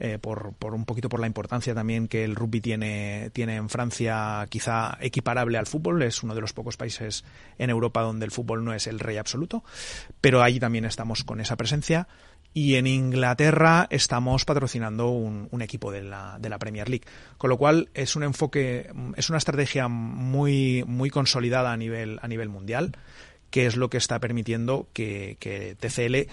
eh, por, por, un poquito por la importancia también que el rugby tiene, tiene en Francia, quizá equiparable al fútbol. Es uno de los pocos países en Europa donde el fútbol no es el rey absoluto, pero ahí también estamos con esa presencia y en Inglaterra estamos patrocinando un, equipo de la, de la Premier League. Con lo cual es un enfoque, es una estrategia muy, muy consolidada a nivel, a nivel mundial, que es lo que está permitiendo que, TCL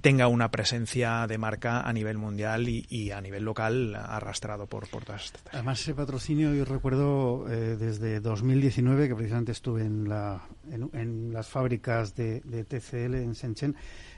tenga una presencia de marca a nivel mundial y, a nivel local arrastrado por, por todas estas. Además, ese patrocinio yo recuerdo eh, desde 2019, que precisamente estuve en, la, en, en las fábricas de, de TCL en Shenzhen,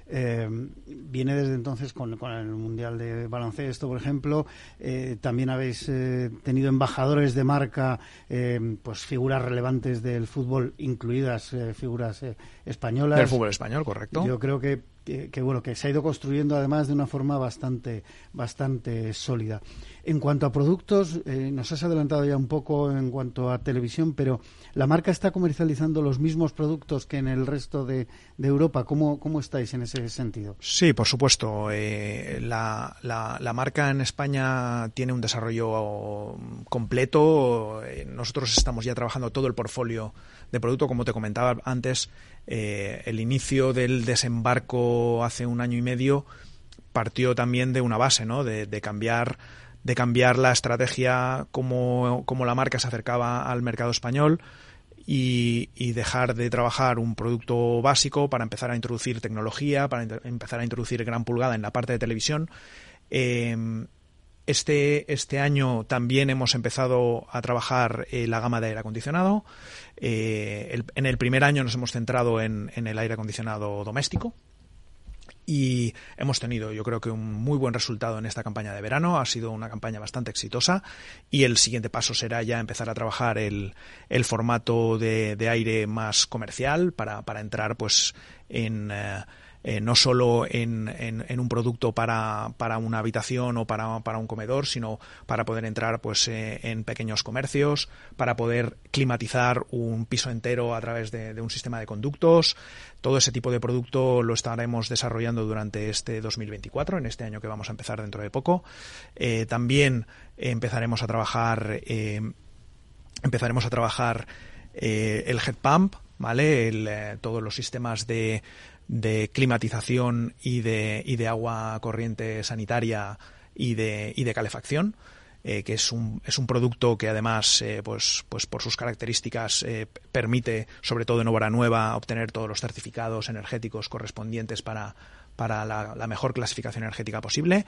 eh, viene desde entonces con, con, el Mundial de Baloncesto, por ejemplo. Eh, también habéis eh, tenido embajadores de marca, eh, pues figuras relevantes del fútbol, incluidas eh, figuras españolas. Del fútbol español, correcto. Yo creo que, que, bueno que se ha ido construyendo además de una forma bastante bastante sólida. En cuanto a productos, eh, nos has adelantado ya un poco en cuanto a televisión, pero ¿la marca está comercializando los mismos productos que en el resto de, de Europa? ¿Cómo, ¿Cómo, estáis en ese sentido? Sí, por supuesto. Eh, la, la, la, marca en España tiene un desarrollo completo. Eh, nosotros estamos ya trabajando todo el portfolio de producto, como te comentaba antes. Eh, el inicio del desembarco hace un año y medio partió también de una base, ¿no? de, cambiar de cambiar la estrategia como, la marca se acercaba al mercado español y, y, dejar de trabajar un producto básico para empezar a introducir tecnología, para empezar a introducir gran pulgada en la parte de televisión. Eh, este, este año también hemos empezado a trabajar eh, la gama de aire acondicionado. Eh, en el primer año nos hemos centrado en, en el aire acondicionado doméstico, y hemos tenido yo creo que un muy buen resultado en esta campaña de verano, ha sido una campaña bastante exitosa y el siguiente paso será ya empezar a trabajar el, el formato de, de aire más comercial para, para entrar pues en... Eh, eh, no solo en, en, un producto para, para una habitación o para, para, un comedor, sino para poder entrar pues, eh, en pequeños comercios, para poder climatizar un piso entero a través de, un sistema de conductos. Todo ese tipo de producto lo estaremos desarrollando durante este 2024, en este año que vamos a empezar dentro de poco. Eh, también empezaremos a trabajar, empezaremos a trabajar el head pump, ¿vale? El, todos los sistemas de de climatización y de, y de agua corriente sanitaria y de, y de calefacción. Eh, que es un, es un producto que además, eh, pues, pues por sus características, eh, permite, sobre todo en obra nueva, obtener todos los certificados energéticos correspondientes para, para la, mejor clasificación energética posible.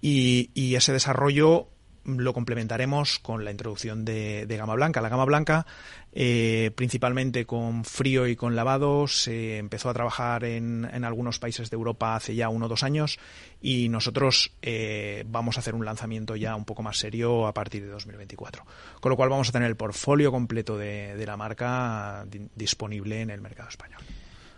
Y, y ese desarrollo lo complementaremos con la introducción de, gama blanca. La gama blanca, eh, principalmente con frío y con lavado, se empezó a trabajar en, algunos países de Europa hace ya uno o dos años y nosotros eh, vamos a hacer un lanzamiento ya un poco más serio a partir de 2024. Con lo cual vamos a tener el portfolio completo de, de la marca disponible en el mercado español.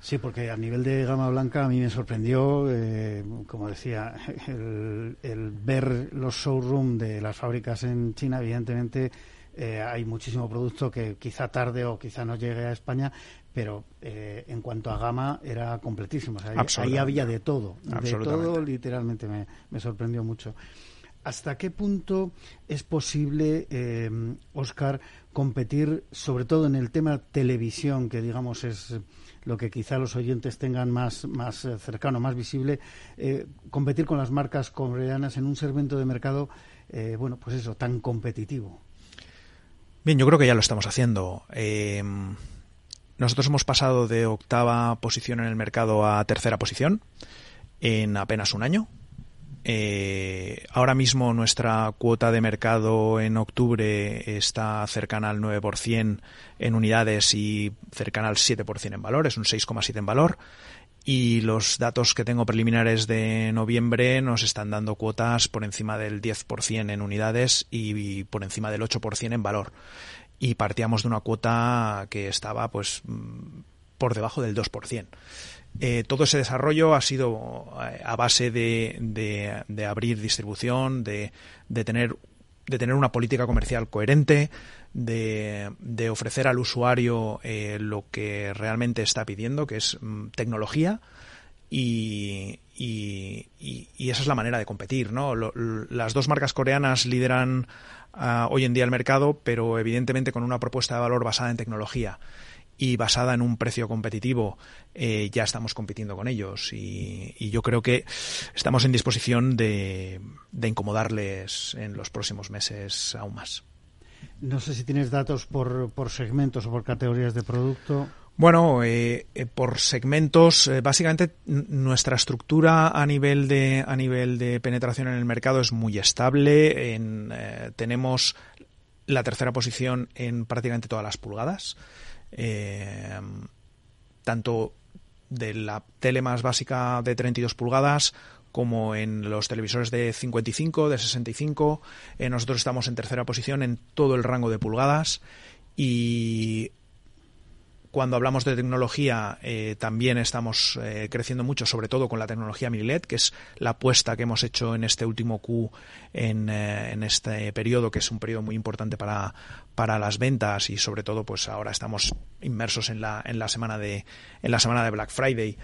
Sí, porque a nivel de gama blanca a mí me sorprendió, eh, como decía, el, ver los showroom de las fábricas en China. Evidentemente eh, hay muchísimo producto que quizá tarde o quizá no llegue a España, pero eh, en cuanto a gama era completísimo. ahí, había de todo, de todo literalmente me, sorprendió mucho. ¿Hasta qué punto es posible, Oscar, competir, sobre todo en el tema televisión, que digamos es lo que quizá los oyentes tengan más, más eh, cercano, más visible, eh, competir con las marcas coreanas en un segmento de mercado, eh, bueno, pues eso, tan competitivo. Bien, yo creo que ya lo estamos haciendo. nosotros hemos pasado de octava posición en el mercado a tercera posición en apenas un año. Eh, ahora mismo nuestra cuota de mercado en octubre está cercana al 9% en unidades y cercana al 7% en valor, es un 6,7 en valor. Y los datos que tengo preliminares de noviembre nos están dando cuotas por encima del 10% en unidades y por encima del 8% en valor. Y partíamos de una cuota que estaba pues mm, por debajo del 2%. Eh, todo ese desarrollo ha sido eh, a base de, de, abrir distribución, de, de, tener, de tener una política comercial coherente, de, ofrecer al usuario eh, lo que realmente está pidiendo, que es mm, tecnología. Y, y, esa es la manera de competir. ¿no? las dos marcas coreanas lideran ah, hoy en día el mercado, pero evidentemente con una propuesta de valor basada en tecnología y basada en un precio competitivo, eh, ya estamos compitiendo con ellos y, yo creo que estamos en disposición de, incomodarles en los próximos meses aún más. No sé si tienes datos por, por segmentos o por categorías de producto. Bueno, eh, eh, por segmentos, básicamente nuestra estructura a nivel de a nivel de penetración en el mercado es muy estable. En, tenemos la tercera posición en prácticamente todas las pulgadas eh, tanto de la tele más básica de 32 pulgadas como en los televisores de 55, de 65. Eh, nosotros estamos en tercera posición en todo el rango de pulgadas y cuando hablamos de tecnología, eh, también estamos eh, creciendo mucho, sobre todo con la tecnología mini LED, que es la apuesta que hemos hecho en este último Q, en, eh, en este periodo, que es un periodo muy importante para, para las ventas y sobre todo, pues ahora estamos inmersos en la, en la semana de, en la semana de Black Friday.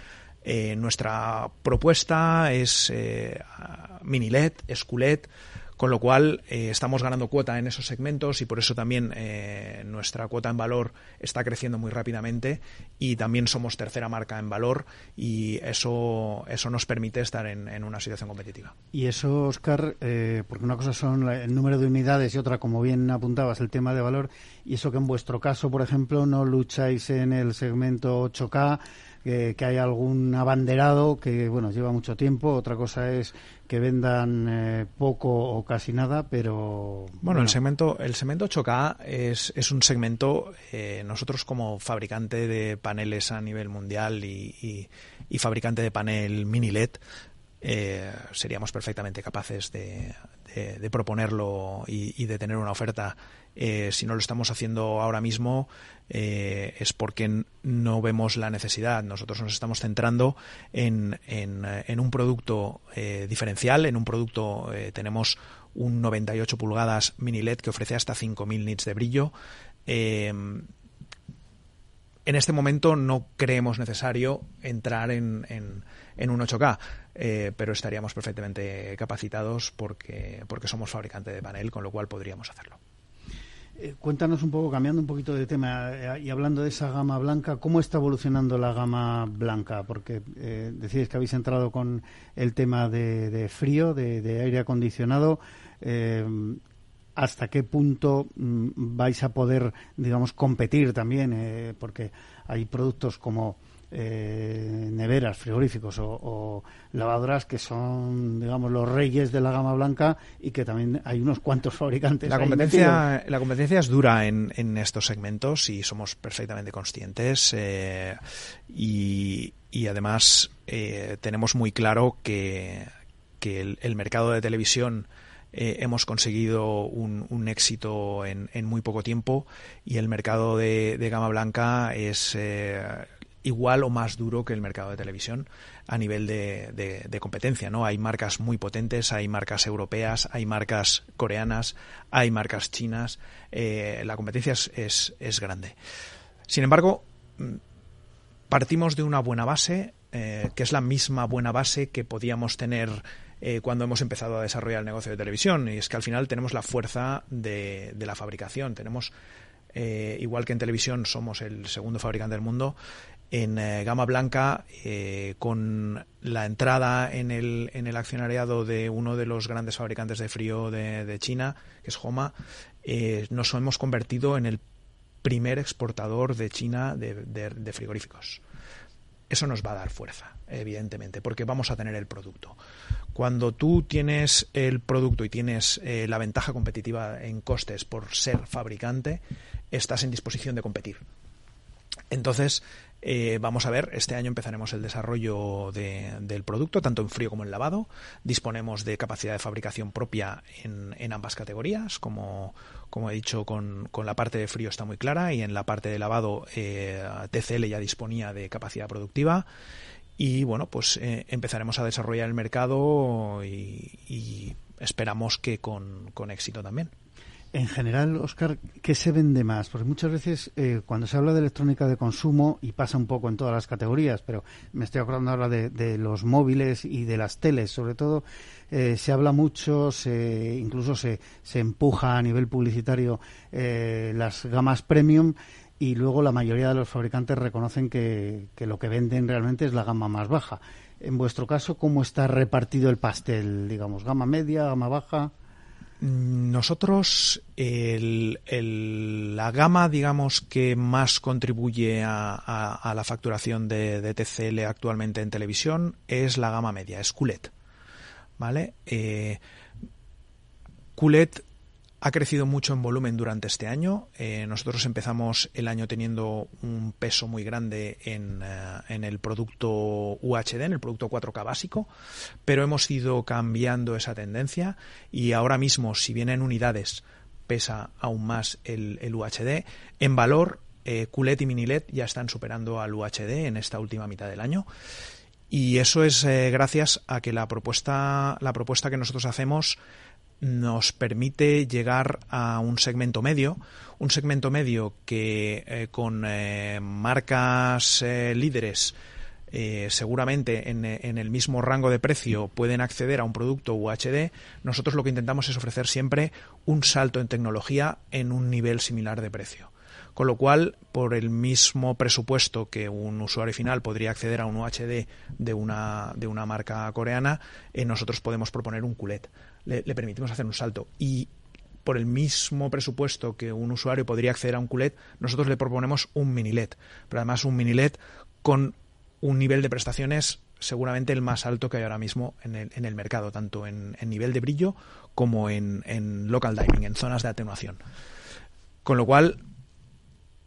Nuestra propuesta es mini LED, es QLED, con lo cual eh, estamos ganando cuota en esos segmentos y por eso también eh, nuestra cuota en valor está creciendo muy rápidamente y también somos tercera marca en valor y eso, eso nos permite estar en, una situación competitiva. Y eso, Oscar, eh, porque una cosa son el número de unidades y otra, como bien apuntabas, el tema de valor, y eso que en vuestro caso, por ejemplo, no lucháis en el segmento 8K, que, hay algún abanderado que bueno lleva mucho tiempo otra cosa es que vendan eh, poco o casi nada pero bueno, el segmento el segmento 8K es, es un segmento eh, nosotros como fabricante de paneles a nivel mundial y, y, fabricante de panel mini LED eh, seríamos perfectamente capaces de, de, proponerlo y, de tener una oferta. Eh, si no lo estamos haciendo ahora mismo eh, es porque no vemos la necesidad. Nosotros nos estamos centrando en, en, un producto eh, diferencial, en un producto tenemos un 98 pulgadas mini LED que ofrece hasta 5.000 nits de brillo. en este momento no creemos necesario entrar en, un 8K. Eh, pero estaríamos perfectamente capacitados porque, porque somos fabricante de panel, con lo cual podríamos hacerlo. Eh, cuéntanos un poco, cambiando un poquito de tema eh, y hablando de esa gama blanca, ¿cómo está evolucionando la gama blanca? Porque eh, decís que habéis entrado con el tema de, frío, de, aire acondicionado. ¿Hasta qué punto mm, vais a poder, digamos, competir también? porque hay productos como eh, neveras, frigoríficos o, lavadoras que son, digamos, los reyes de la gama blanca y que también hay unos cuantos fabricantes. La competencia, la competencia es dura en, en, estos segmentos y somos perfectamente conscientes eh, y, y, además eh, tenemos muy claro que, que el, mercado de televisión hemos conseguido un, un éxito en, en, muy poco tiempo y el mercado de, de gama blanca es igual o más duro que el mercado de televisión a nivel de, competencia, ¿no? Hay marcas muy potentes, hay marcas europeas, hay marcas coreanas, hay marcas chinas. Eh, la competencia es, es, grande. Sin embargo, mm, partimos de una buena base, eh, que es la misma buena base que podíamos tener eh, cuando hemos empezado a desarrollar el negocio de televisión. Y es que al final tenemos la fuerza de la fabricación. Tenemos, igual que en televisión somos el segundo fabricante del mundo, en eh, gama blanca eh, con la entrada en el, en el accionariado de uno de los grandes fabricantes de frío de, China, que es Homa, eh, nos hemos convertido en el primer exportador de China de, frigoríficos. Eso nos va a dar fuerza, evidentemente, porque vamos a tener el producto. Cuando tú tienes el producto y tienes la ventaja competitiva en costes por ser fabricante, estás en disposición de competir. Entonces, eh, vamos a ver, este año empezaremos el desarrollo del producto, tanto en frío como en lavado. Disponemos de capacidad de fabricación propia en, ambas categorías. Como, he dicho, con, la parte de frío está muy clara y en la parte de lavado eh, TCL ya disponía de capacidad productiva. Y bueno, pues eh, empezaremos a desarrollar el mercado y, esperamos que con éxito también. En general, Oscar, ¿qué se vende más? Porque muchas veces eh, cuando se habla de electrónica de consumo, y pasa un poco en todas las categorías, pero me estoy acordando ahora de, los móviles y de las teles, sobre todo, eh, se habla mucho, se, incluso se, se empuja a nivel publicitario eh, las gamas premium y luego la mayoría de los fabricantes reconocen que, que lo que venden realmente es la gama más baja. En vuestro caso, ¿cómo está repartido el pastel? Digamos, gama media, gama baja. Nosotros, la gama, digamos, que más contribuye a, la facturación de, TCL actualmente en televisión es la gama media, es QLED. ¿Vale? Eh, ha crecido mucho en volumen durante este año. Eh, nosotros empezamos el año teniendo un peso muy grande en, eh, el producto UHD, en el producto 4K básico, pero hemos ido cambiando esa tendencia y ahora mismo, si bien en unidades pesa aún más el, UHD, en valor eh, QLED y MiniLED ya están superando al UHD en esta última mitad del año. Y eso es eh, gracias a que la propuesta, la propuesta que nosotros hacemos nos permite llegar a un segmento medio, un segmento medio que eh, con eh, marcas eh, líderes seguramente en, en, el mismo rango de precio pueden acceder a un producto UHD, nosotros lo que intentamos es ofrecer siempre un salto en tecnología en un nivel similar de precio. Con lo cual, por el mismo presupuesto que un usuario final podría acceder a un UHD de una, de una marca coreana, nosotros podemos proponer un QLED le, permitimos hacer un salto. Y por el mismo presupuesto que un usuario podría acceder a un QLED, nosotros le proponemos un mini LED, pero además un mini LED con un nivel de prestaciones seguramente el más alto que hay ahora mismo en el, en el mercado, tanto en, nivel de brillo como en, en local dimming, en zonas de atenuación. Con lo cual,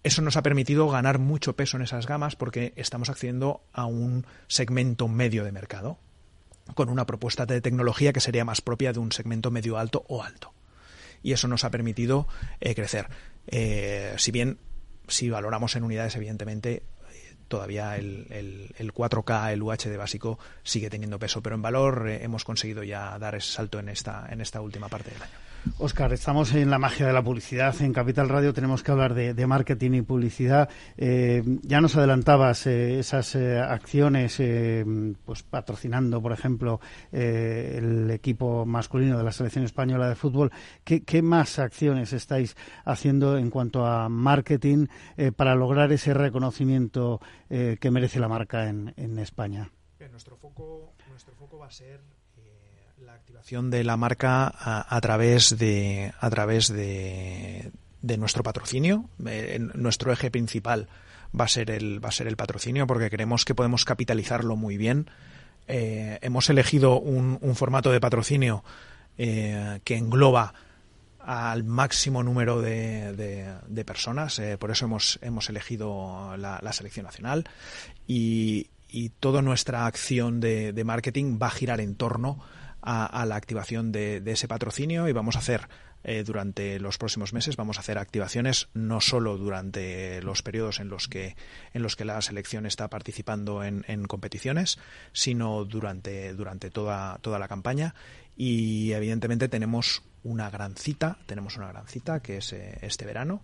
eso nos ha permitido ganar mucho peso en esas gamas porque estamos accediendo a un segmento medio de mercado con una propuesta de tecnología que sería más propia de un segmento medio alto o alto. Y eso nos ha permitido eh, crecer. Eh, si bien, si valoramos en unidades, evidentemente, eh, todavía el, el, 4K, el UHD básico, sigue teniendo peso, pero en valor hemos conseguido ya dar ese salto en esta, en esta última parte del año. Oscar, estamos en la magia de la publicidad. En Capital Radio tenemos que hablar de, marketing y publicidad. Eh, ya nos adelantabas eh, esas eh, acciones, pues patrocinando, por ejemplo, el equipo masculino de la selección española de fútbol. ¿Qué, más acciones estáis haciendo en cuanto a marketing para lograr ese reconocimiento que merece la marca en, España? nuestro foco, nuestro foco va a ser la activación de la marca a, través de a través de, nuestro patrocinio. Eh, nuestro eje principal va a ser el va a ser el patrocinio porque creemos que podemos capitalizarlo muy bien. Eh, hemos elegido un, formato de patrocinio eh, que engloba al máximo número de, de, personas. por eso hemos, hemos elegido la, selección nacional y, y, toda nuestra acción de, de marketing va a girar en torno a, la activación de, ese patrocinio y vamos a hacer eh, durante los próximos meses vamos a hacer activaciones no solo durante los periodos en los que en los que la selección está participando en, competiciones sino durante durante toda toda la campaña. Y evidentemente tenemos una gran cita tenemos una gran cita que es eh, este verano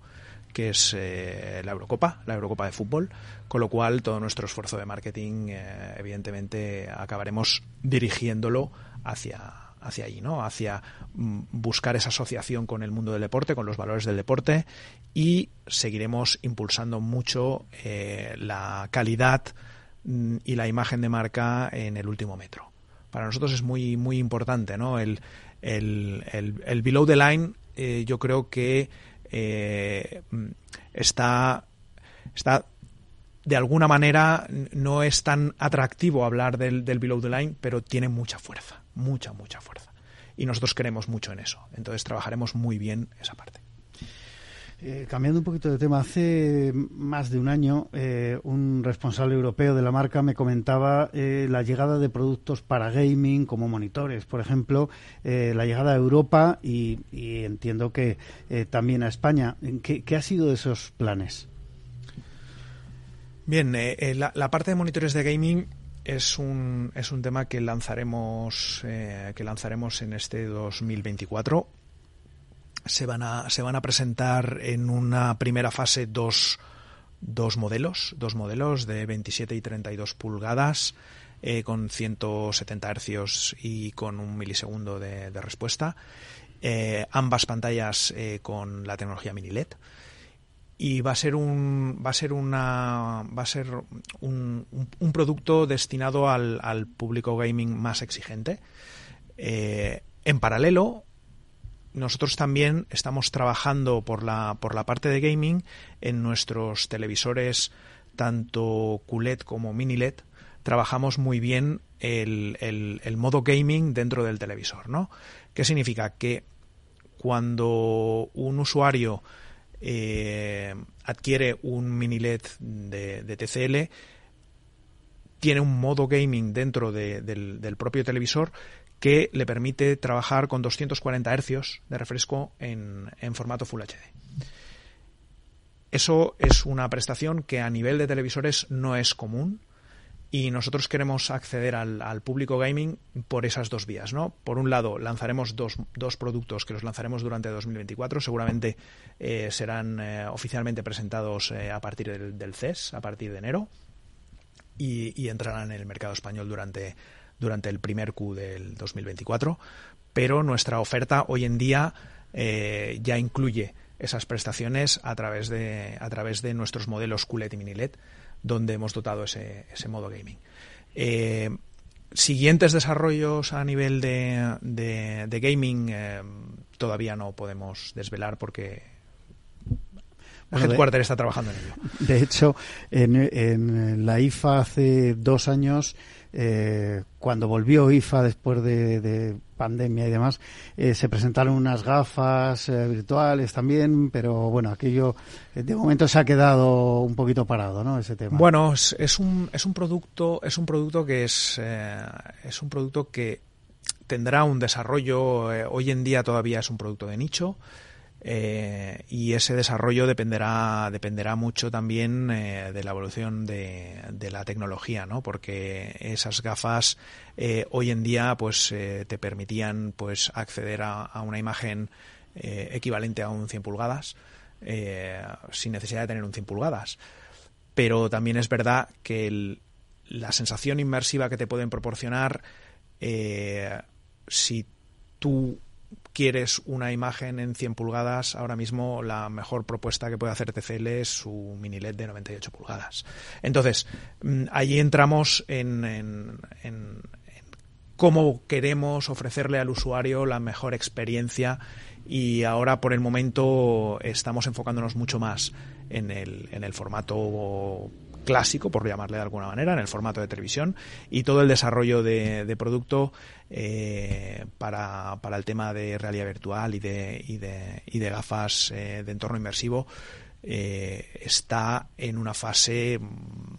que es eh, la Eurocopa, la Eurocopa de fútbol, con lo cual todo nuestro esfuerzo de marketing, evidentemente, acabaremos dirigiéndolo hacia, hacia allí, ¿no? Hacia mm, buscar esa asociación con el mundo del deporte, con los valores del deporte y seguiremos impulsando mucho eh, la calidad mm, y la imagen de marca en el último metro. Para nosotros es muy, muy importante, ¿no? El, el, el, below the line eh, yo creo que eh, mm, está, está de alguna manera no es tan atractivo hablar del, del below the line, pero tiene mucha fuerza mucha, mucha fuerza. Y nosotros queremos mucho en eso. Entonces trabajaremos muy bien esa parte. Eh, cambiando un poquito de tema, hace más de un año eh, un responsable europeo de la marca me comentaba eh, la llegada de productos para gaming como monitores, por ejemplo, la llegada a Europa y, entiendo que también a España. ¿Qué, ¿Qué, ha sido de esos planes? Bien, la, la, parte de monitores de gaming es un, es un tema que lanzaremos, eh, que lanzaremos en este 2024. Se van, a, se van a presentar en una primera fase dos, dos modelos, dos modelos de 27 y 32 pulgadas eh, con 170 hercios y con un milisegundo de, respuesta. Eh, ambas pantallas con la tecnología mini LED y va a ser un va a ser una va a ser un, producto destinado al, al, público gaming más exigente. Eh, en paralelo nosotros también estamos trabajando por la por la parte de gaming en nuestros televisores tanto QLED como mini LED. Trabajamos muy bien el, el, el modo gaming dentro del televisor no qué significa que cuando un usuario eh, adquiere un mini LED de, TCL, tiene un modo gaming dentro del, propio televisor que le permite trabajar con 240 Hz de refresco en, en formato Full HD. Eso es una prestación que a nivel de televisores no es común y nosotros queremos acceder al, público gaming por esas dos vías, ¿no? Por un lado, lanzaremos dos, dos productos que los lanzaremos durante 2024, seguramente eh, serán eh, oficialmente presentados eh, a partir del, CES, a partir de enero, y, entrarán en el mercado español durante, durante el primer Q del 2024, pero nuestra oferta hoy en día ya incluye esas prestaciones a través de, a través de nuestros modelos QLED y MiniLED donde hemos dotado ese, ese modo gaming. Eh, siguientes desarrollos a nivel de, de, gaming eh, todavía no podemos desvelar porque el headquarter está trabajando en ello. De hecho, en, en la IFA hace dos años eh, cuando volvió IFA después de, pandemia y demás, eh, se presentaron unas gafas eh, virtuales también, pero bueno, aquello de momento se ha quedado un poquito parado, ¿no? Ese tema. Bueno, es, un, es un producto, es un producto que es, es un producto que tendrá un desarrollo, hoy en día todavía es un producto de nicho. Eh, y ese desarrollo dependerá, dependerá mucho también eh, de la evolución de, la tecnología, ¿no? Porque esas gafas eh, hoy en día pues te permitían pues acceder a, una imagen equivalente a un 100 pulgadas sin necesidad de tener un 100 pulgadas. Pero también es verdad que la sensación inmersiva que te pueden proporcionar si tú quieres una imagen en 100 pulgadas, ahora mismo la mejor propuesta que puede hacer TCL es su mini LED de 98 pulgadas. Entonces, mm, allí entramos en, cómo queremos ofrecerle al usuario la mejor experiencia y ahora por el momento estamos enfocándonos mucho más en el formato clásico, por llamarle de alguna manera, en el formato de televisión y todo el desarrollo de, producto eh, para, el tema de realidad virtual y de, y de, y de gafas eh, de entorno inmersivo eh, está en una fase mm,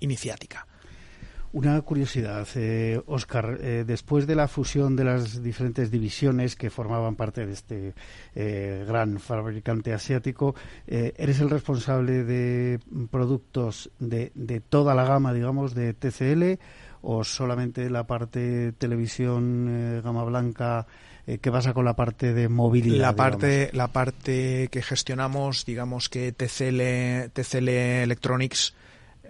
iniciática. Una curiosidad, eh, Oscar, eh, después de la fusión de las diferentes divisiones que formaban parte de este eh, gran fabricante asiático, eh, ¿eres el responsable de productos de, de, toda la gama, digamos, de TCL o solamente la parte televisión gama blanca? ¿Qué pasa con la parte de movilidad? La parte, la parte que gestionamos, digamos que TCL, TCL Electronics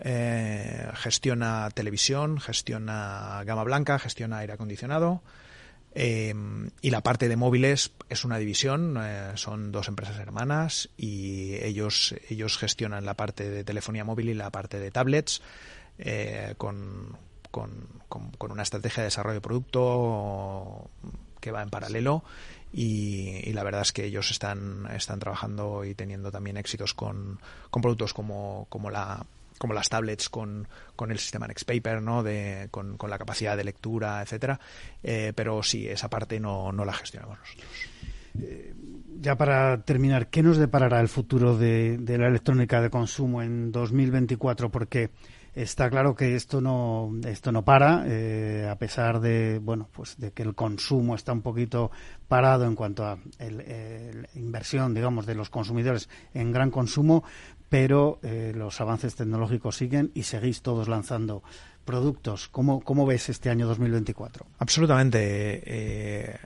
eh, gestiona televisión, gestiona gama blanca, gestiona aire acondicionado. Eh, y la parte de móviles es una división, eh, son dos empresas hermanas y ellos, ellos gestionan la parte de telefonía móvil y la parte de tablets con, con, una estrategia de desarrollo de producto que va en paralelo y, la verdad es que ellos están, están trabajando y teniendo también éxitos con, con productos como, como la como las tablets con, con el sistema Nextpaper, ¿no? De, con, con, la capacidad de lectura, etcétera. Eh, pero sí, esa parte no, no la gestionamos nosotros. Eh, ya para terminar, ¿qué nos deparará el futuro de, de la electrónica de consumo en 2024? Porque está claro que esto no esto no para eh, a pesar de bueno pues de que el consumo está un poquito parado en cuanto a la inversión digamos de los consumidores en gran consumo pero eh, los avances tecnológicos siguen y seguís todos lanzando productos. ¿Cómo, cómo ves este año 2024? Absolutamente. Eh,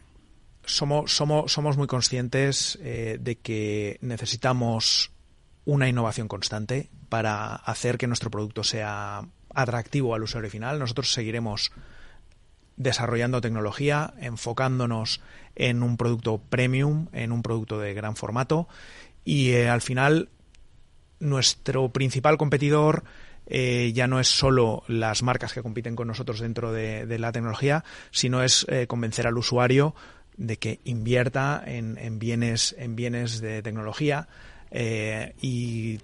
somos, somos, somos muy conscientes eh, de que necesitamos una innovación constante para hacer que nuestro producto sea atractivo al usuario final. Nosotros seguiremos desarrollando tecnología, enfocándonos en un producto premium, en un producto de gran formato y al final nuestro principal competidor eh, ya no es solo las marcas que compiten con nosotros dentro de, la tecnología, sino es eh, convencer al usuario de que invierta en, bienes, en bienes de tecnología eh, y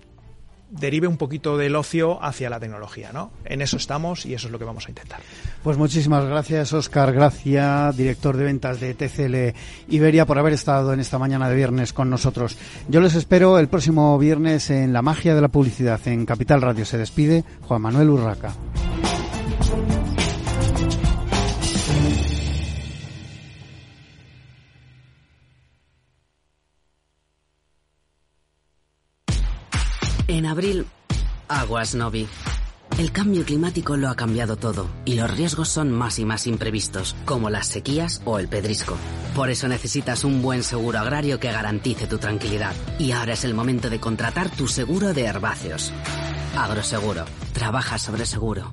derive un poquito del ocio hacia la tecnología, ¿no? En eso estamos y eso es lo que vamos a intentar. Pues muchísimas gracias, Oscar Gracia, director de ventas de TCL Iberia, por haber estado en esta mañana de viernes con nosotros. Yo les espero el próximo viernes en La Magia de la Publicidad en Capital Radio. Se despide Juan Manuel Urraca. En abril, aguas Novi. El cambio climático lo ha cambiado todo y los riesgos son más y más imprevistos, como las sequías o el pedrisco. Por eso necesitas un buen seguro agrario que garantice tu tranquilidad. Y ahora es el momento de contratar tu seguro de herbáceos. Agroseguro. Trabaja sobre seguro.